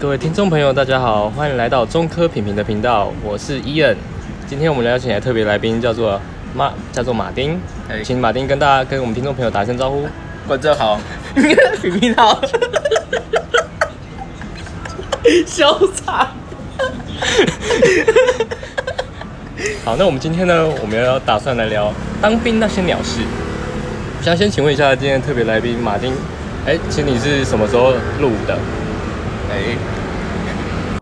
各位听众朋友，大家好，欢迎来到中科品评的频道，我是伊恩。今天我们邀请来特别来宾，叫做马，叫做马丁，哎请马丁跟大家跟我们听众朋友打声招呼。观众好，品评好，潇洒。好，那我们今天呢，我们要打算来聊当兵那些鸟事。我想先请问一下今天的特别来宾马丁，哎，请你是什么时候入伍的？eight.